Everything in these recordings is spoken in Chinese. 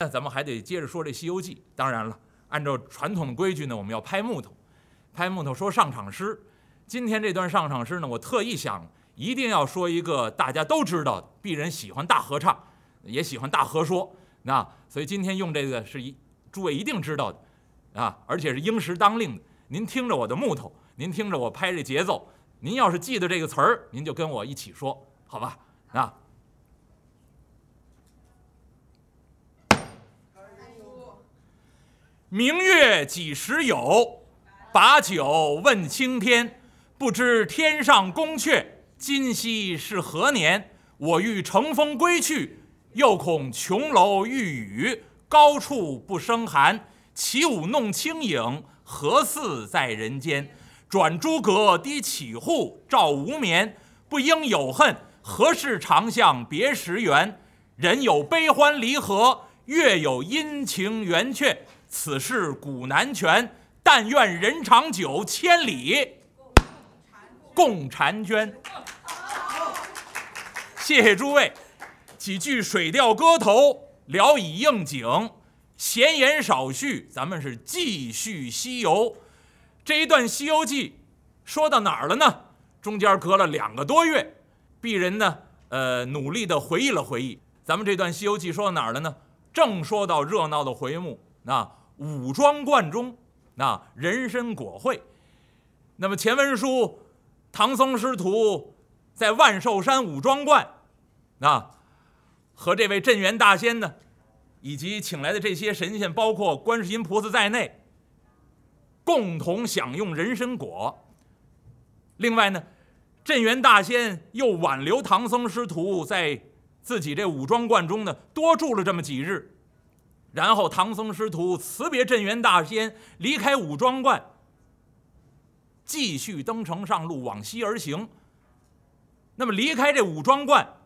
那咱们还得接着说这《西游记》。当然了，按照传统的规矩呢，我们要拍木头，拍木头说上场诗。今天这段上场诗呢，我特意想一定要说一个大家都知道，鄙人喜欢大合唱，也喜欢大合说。那所以今天用这个是一诸位一定知道的啊，而且是应时当令的。您听着我的木头，您听着我拍这节奏，您要是记得这个词儿，您就跟我一起说，好吧？啊。明月几时有？把酒问青天。不知天上宫阙，今夕是何年？我欲乘风归去，又恐琼楼玉宇，高处不胜寒。起舞弄清影，何似在人间？转朱阁，低绮户，照无眠。不应有恨，何事长向别时圆？人有悲欢离合，月有阴晴圆缺。此事古难全，但愿人长久，千里共婵娟。谢谢诸位，几句《水调歌头》聊以应景，闲言少叙，咱们是继续西游。这一段《西游记》说到哪儿了呢？中间隔了两个多月，鄙人呢，呃，努力的回忆了回忆，咱们这段《西游记》说到哪儿了呢？正说到热闹的回目，那。武装观中，那人参果会。那么前文书，唐僧师徒在万寿山武装观，啊，和这位镇元大仙呢，以及请来的这些神仙，包括观世音菩萨在内，共同享用人参果。另外呢，镇元大仙又挽留唐僧师徒在自己这武装观中呢，多住了这么几日。然后唐僧师徒辞别镇元大仙，离开武装观，继续登城上路，往西而行。那么离开这武装观，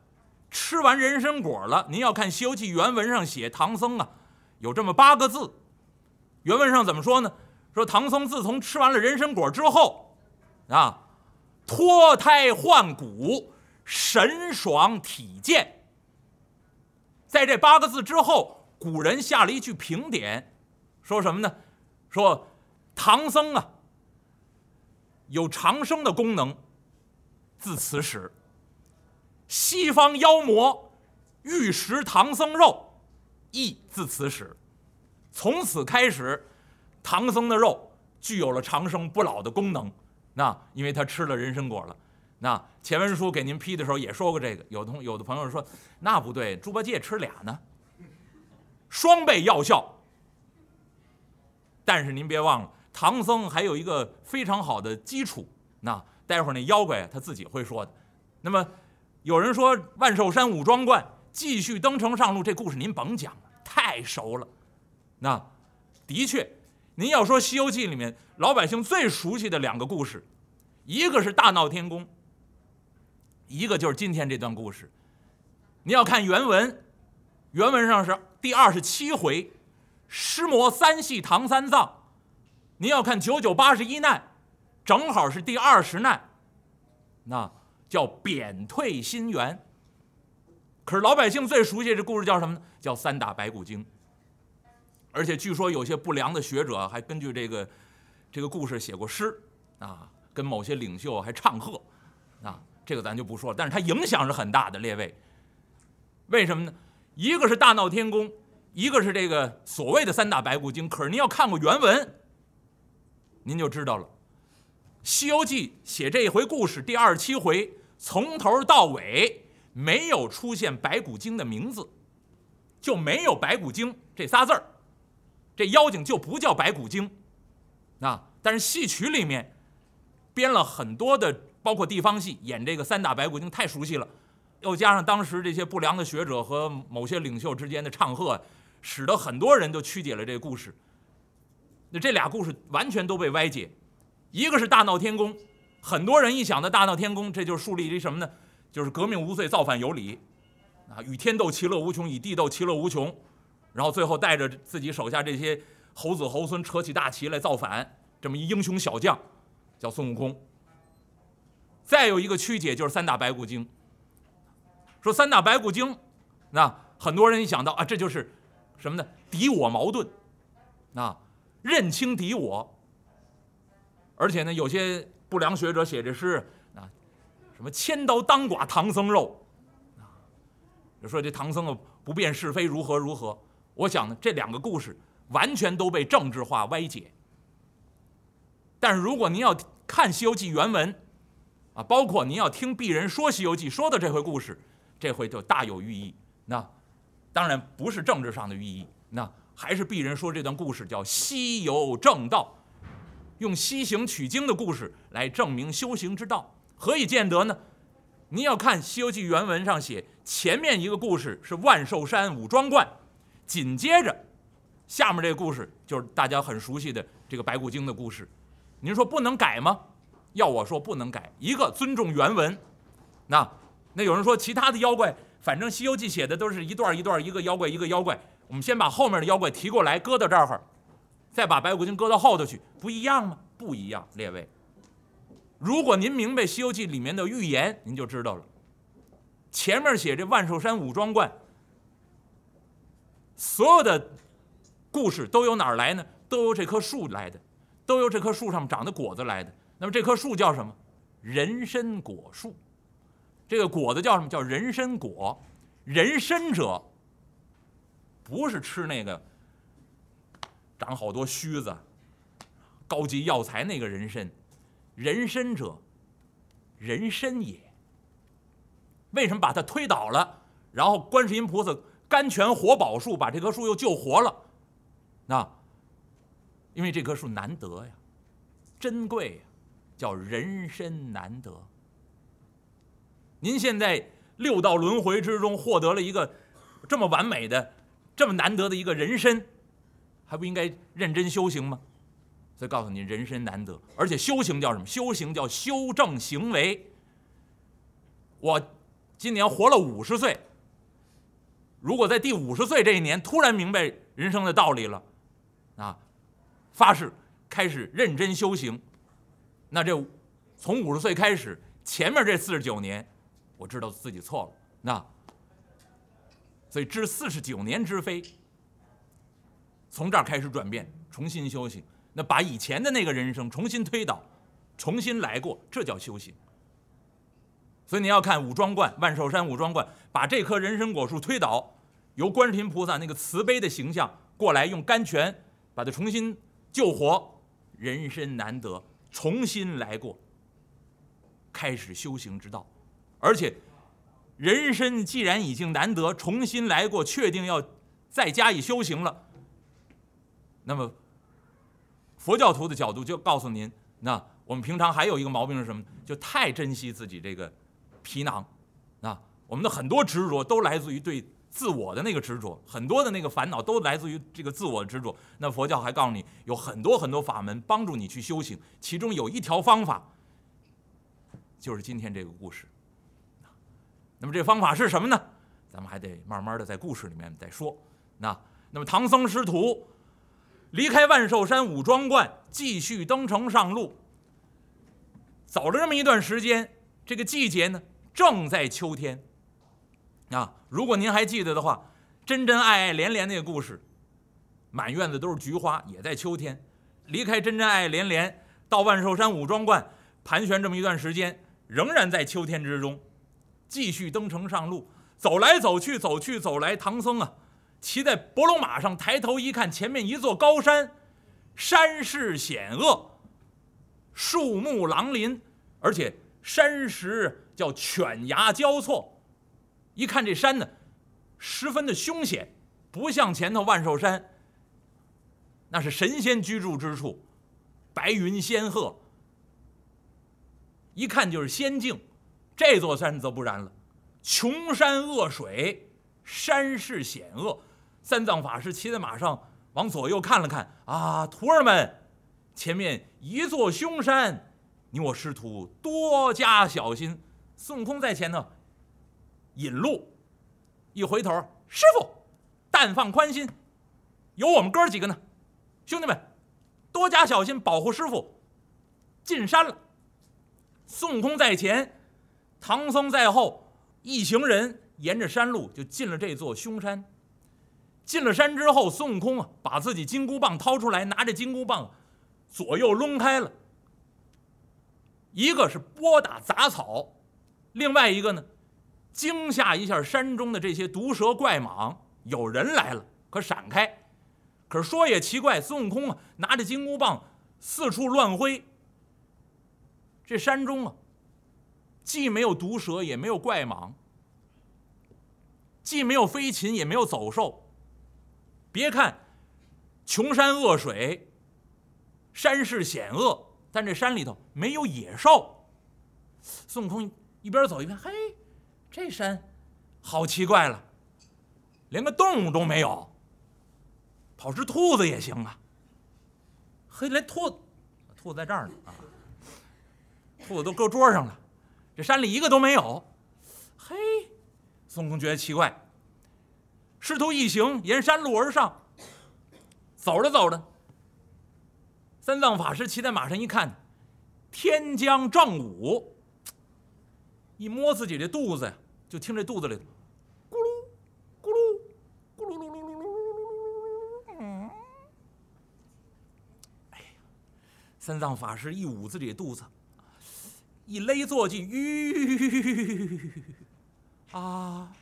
吃完人参果了。您要看《西游记》原文上写，唐僧啊，有这么八个字。原文上怎么说呢？说唐僧自从吃完了人参果之后，啊，脱胎换骨，神爽体健。在这八个字之后。古人下了一句评点，说什么呢？说唐僧啊有长生的功能，自此始，西方妖魔欲食唐僧肉，亦自此始。从此开始，唐僧的肉具有了长生不老的功能。那因为他吃了人参果了。那前文书给您批的时候也说过这个。有同有的朋友说，那不对，猪八戒吃俩呢。双倍药效，但是您别忘了，唐僧还有一个非常好的基础。那待会儿那妖怪他自己会说的。那么有人说万寿山武装观继续登城上路，这故事您甭讲了，太熟了。那的确，您要说《西游记》里面老百姓最熟悉的两个故事，一个是大闹天宫，一个就是今天这段故事。您要看原文，原文上是。第二十七回，尸魔三系唐三藏，您要看九九八十一难，正好是第二十难，那叫贬退心猿。可是老百姓最熟悉这故事叫什么呢？叫三打白骨精。而且据说有些不良的学者还根据这个这个故事写过诗啊，跟某些领袖还唱和啊，这个咱就不说了。但是它影响是很大的，列位。为什么呢？一个是大闹天宫，一个是这个所谓的三打白骨精。可是您要看过原文，您就知道了，《西游记》写这一回故事第二十七回，从头到尾没有出现白骨精的名字，就没有白骨精这仨字儿，这妖精就不叫白骨精。啊，但是戏曲里面编了很多的，包括地方戏演这个三打白骨精，太熟悉了。又加上当时这些不良的学者和某些领袖之间的唱和，使得很多人都曲解了这个故事。那这俩故事完全都被歪解。一个是大闹天宫，很多人一想到大闹天宫，这就是树立一什么呢？就是革命无罪，造反有理，啊，与天斗其乐无穷，与地斗其乐无穷，然后最后带着自己手下这些猴子猴孙扯起大旗来造反，这么一英雄小将，叫孙悟空。再有一个曲解就是三打白骨精。说三打白骨精，那很多人一想到啊，这就是什么呢？敌我矛盾，啊，认清敌我。而且呢，有些不良学者写这诗啊，什么千刀当剐唐僧肉，啊，就说这唐僧啊不辨是非如何如何。我想呢，这两个故事完全都被政治化歪解。但是如果您要看《西游记》原文，啊，包括您要听鄙人说《西游记》说的这回故事，这回就大有寓意。那当然不是政治上的寓意，那还是鄙人说这段故事叫西游正道，用西行取经的故事来证明修行之道，何以见得呢？您要看《西游记》原文上写，前面一个故事是万寿山五庄观，紧接着下面这个故事就是大家很熟悉的这个白骨精的故事。您说不能改吗？要我说不能改，一个尊重原文。那那有人说其他的妖怪，反正《西游记》写的都是一段一段，一个妖怪一个妖怪。我们先把后面的妖怪提过来，搁到这儿，再把白骨精搁到后头去，不一样吗？不一样，列位。如果您明白《西游记》里面的预言，您就知道了。前面写这万寿山五庄观，所有的故事都由哪儿来呢？都由这棵树来的，都由这棵树上长的果子来的。那么这棵树叫什么？人参果树。这个果子叫什么？叫人参果。人参者，不是吃那个长好多须子、高级药材那个人参。人参者，人参也。为什么把它推倒了？然后观世音菩萨甘泉活宝树把这棵树又救活了？那，因为这棵树难得呀，珍贵呀。叫人参难得。您现在六道轮回之中获得了一个这么完美的、这么难得的一个人参，还不应该认真修行吗？所以告诉你，人身难得，而且修行叫什么？修行叫修正行为。我今年活了五十岁，如果在第五十岁这一年突然明白人生的道理了，啊，发誓开始认真修行。那这从五十岁开始，前面这四十九年，我知道自己错了。那所以知四十九年之非，从这儿开始转变，重新修行。那把以前的那个人生重新推倒，重新来过，这叫修行。所以你要看五庄观，万寿山五庄观，把这棵人参果树推倒，由观世音菩萨那个慈悲的形象过来，用甘泉把它重新救活，人生难得。重新来过，开始修行之道，而且人参既然已经难得，重新来过，确定要再加以修行了。那么佛教徒的角度就告诉您：那我们平常还有一个毛病是什么？就太珍惜自己这个皮囊。那我们的很多执着都来自于对。自我的那个执着，很多的那个烦恼都来自于这个自我执着。那佛教还告诉你，有很多很多法门帮助你去修行，其中有一条方法，就是今天这个故事。那么这方法是什么呢？咱们还得慢慢的在故事里面再说。那那么唐僧师徒离开万寿山五庄观，继续登城上路，走了这么一段时间，这个季节呢，正在秋天。啊，如果您还记得的话，真真爱爱连连那个故事，满院子都是菊花，也在秋天。离开真真爱爱连连，到万寿山五庄观盘旋这么一段时间，仍然在秋天之中，继续登城上路，走来走去，走去走来。唐僧啊，骑在伯龙马上，抬头一看，前面一座高山，山势险恶，树木狼林，而且山石叫犬牙交错。一看这山呢，十分的凶险，不像前头万寿山，那是神仙居住之处，白云仙鹤，一看就是仙境。这座山则不然了，穷山恶水，山势险恶。三藏法师骑在马上，往左右看了看，啊，徒儿们，前面一座凶山，你我师徒多加小心。孙悟空在前头。引路，一回头，师傅，但放宽心，有我们哥几个呢。兄弟们，多加小心，保护师傅。进山了，孙悟空在前，唐僧在后，一行人沿着山路就进了这座凶山。进了山之后，孙悟空啊，把自己金箍棒掏出来，拿着金箍棒左右抡开了，一个是拨打杂草，另外一个呢，惊吓一下山中的这些毒蛇怪蟒。有人来了，可闪开。可是说也奇怪，孙悟空啊，拿着金箍棒四处乱挥。这山中啊，既没有毒蛇，也没有怪蟒，既没有飞禽，也没有走兽。别看穷山恶水，山势险恶，但这山里头没有野兽。孙悟空一边走一边，嘿，这山好奇怪了，连个动物都没有。跑只兔子也行啊。嘿，连兔，兔子在这儿呢啊。兔子都搁桌上了，这山里一个都没有。嘿，孙悟空觉得奇怪。师徒一行沿山路而上，走着走着，三藏法师骑在马上一看，天将正午，一摸自己这肚子呀，就听这肚子里咕噜咕噜咕噜噜噜噜噜噜噜噜。噜噜噜噜，哎呀，三藏法师一捂自己的肚子。一勒坐骑，吁啊！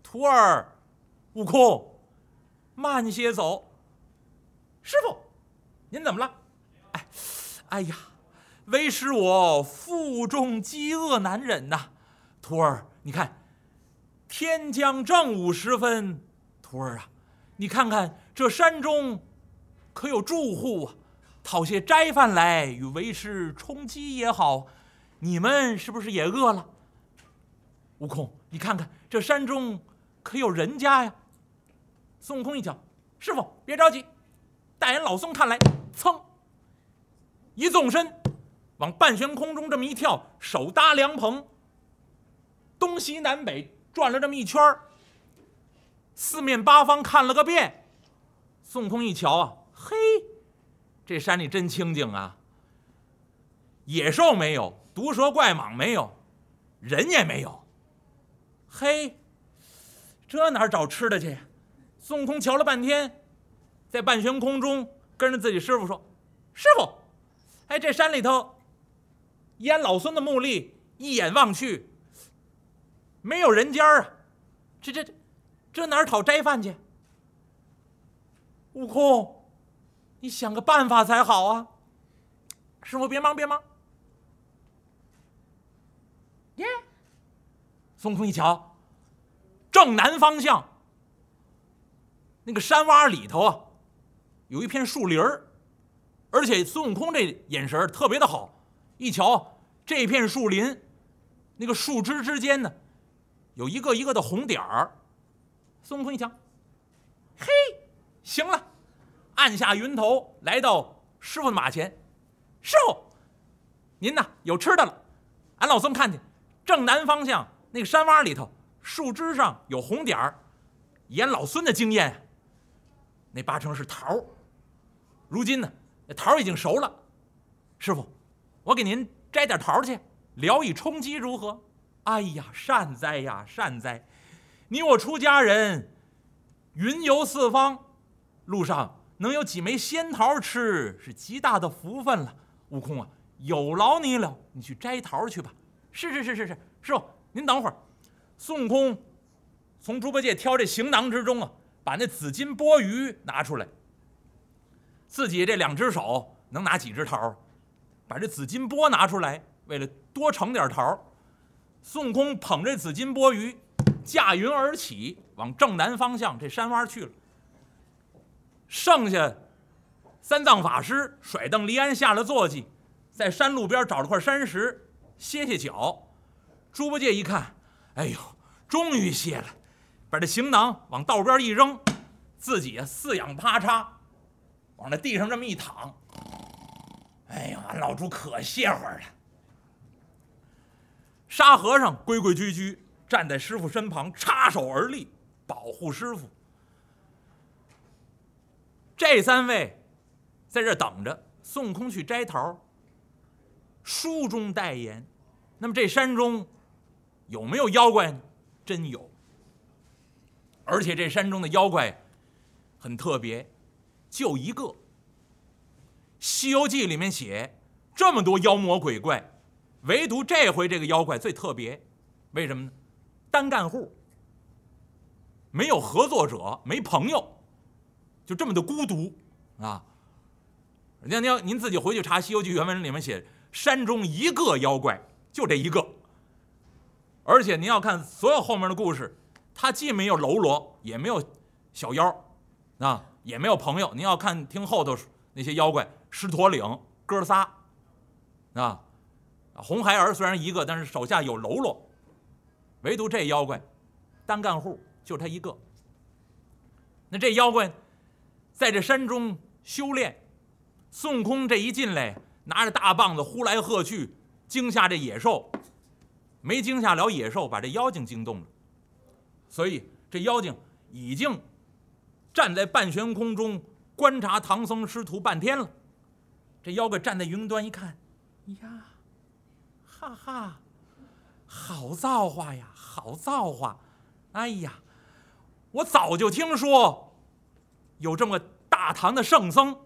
徒儿，悟空，慢些走。师傅，您怎么了？哎，哎呀，为师我腹中饥饿难忍呐。徒儿，你看，天将正午时分，徒儿啊，你看看这山中可有住户啊？讨些斋饭来与为师充饥也好。你们是不是也饿了？悟空，你看看这山中可有人家呀？孙悟空一瞧，师傅别着急，大眼老孙看来，噌，一纵身往半悬空中这么一跳，手搭凉棚，东西南北转了这么一圈四面八方看了个遍。孙悟空一瞧啊，嘿，这山里真清静啊，野兽没有。毒蛇怪蟒没有，人也没有。嘿，这哪找吃的去呀？孙悟空瞧了半天，在半悬空中跟着自己师傅说：“师傅，哎，这山里头，依俺老孙的目力一眼望去，没有人家啊。这这这哪讨斋饭去？悟空，你想个办法才好啊！师傅，别忙，别忙。”耶！孙悟空一瞧，正南方向那个山洼里头啊，有一片树林儿，而且孙悟空这眼神特别的好，一瞧这片树林，那个树枝之间呢，有一个一个的红点儿。孙悟空一瞧，嘿，行了，按下云头，来到师傅的马前，师傅，您呐有吃的了，俺老孙看去。正南方向那个山洼里头，树枝上有红点儿。沿老孙的经验，那八成是桃。如今呢，那桃已经熟了。师傅，我给您摘点桃去，聊以充饥，如何？哎呀，善哉呀，善哉！你我出家人，云游四方，路上能有几枚仙桃吃，是极大的福分了。悟空啊，有劳你了，你去摘桃去吧。是是是是是，师傅您等会儿。孙悟空从猪八戒挑这行囊之中啊，把那紫金钵盂拿出来。自己这两只手能拿几只桃？把这紫金钵拿出来，为了多盛点桃。孙悟空捧着紫金钵盂，驾云而起，往正南方向这山洼去了。剩下三藏法师甩蹬离鞍下了坐骑，在山路边找了块山石。歇歇脚，猪八戒一看，哎呦，终于歇了，把这行囊往道边一扔，自己啊四仰八叉，往那地上这么一躺，哎呦，俺老猪可歇会儿了。沙和尚规规矩矩站在师傅身旁，插手而立，保护师傅。这三位在这等着，孙悟空去摘桃。书中代言，那么这山中有没有妖怪呢？真有，而且这山中的妖怪很特别，就一个。《西游记》里面写这么多妖魔鬼怪，唯独这回这个妖怪最特别，为什么呢？单干户，没有合作者，没朋友，就这么的孤独啊！您您您自己回去查《西游记》原文里面写，山中一个妖怪，就这一个。而且您要看所有后面的故事，他既没有喽啰，也没有小妖，啊，也没有朋友。您要看听后头那些妖怪，狮驼岭哥仨，啊，红孩儿虽然一个，但是手下有喽啰，唯独这妖怪单干户，就他一个。那这妖怪在这山中修炼。孙悟空这一进来，拿着大棒子呼来喝去，惊吓这野兽，没惊吓了野兽，把这妖精惊动了。所以这妖精已经站在半悬空中观察唐僧师徒半天了。这妖怪站在云端一看，呀，哈哈，好造化呀，好造化！哎呀，我早就听说有这么大唐的圣僧。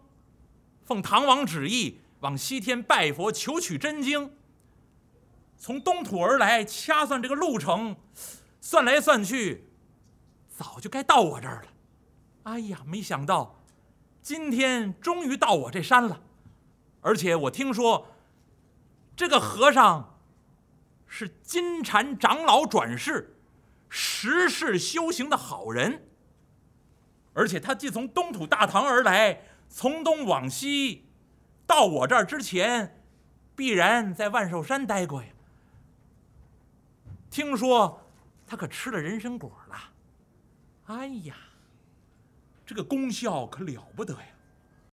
奉唐王旨意往西天拜佛求取真经，从东土而来，掐算这个路程，算来算去，早就该到我这儿了。哎呀，没想到今天终于到我这山了，而且我听说这个和尚是金蝉长老转世，十世修行的好人，而且他既从东土大唐而来。从东往西，到我这儿之前，必然在万寿山待过呀。听说他可吃了人参果了，哎呀，这个功效可了不得呀！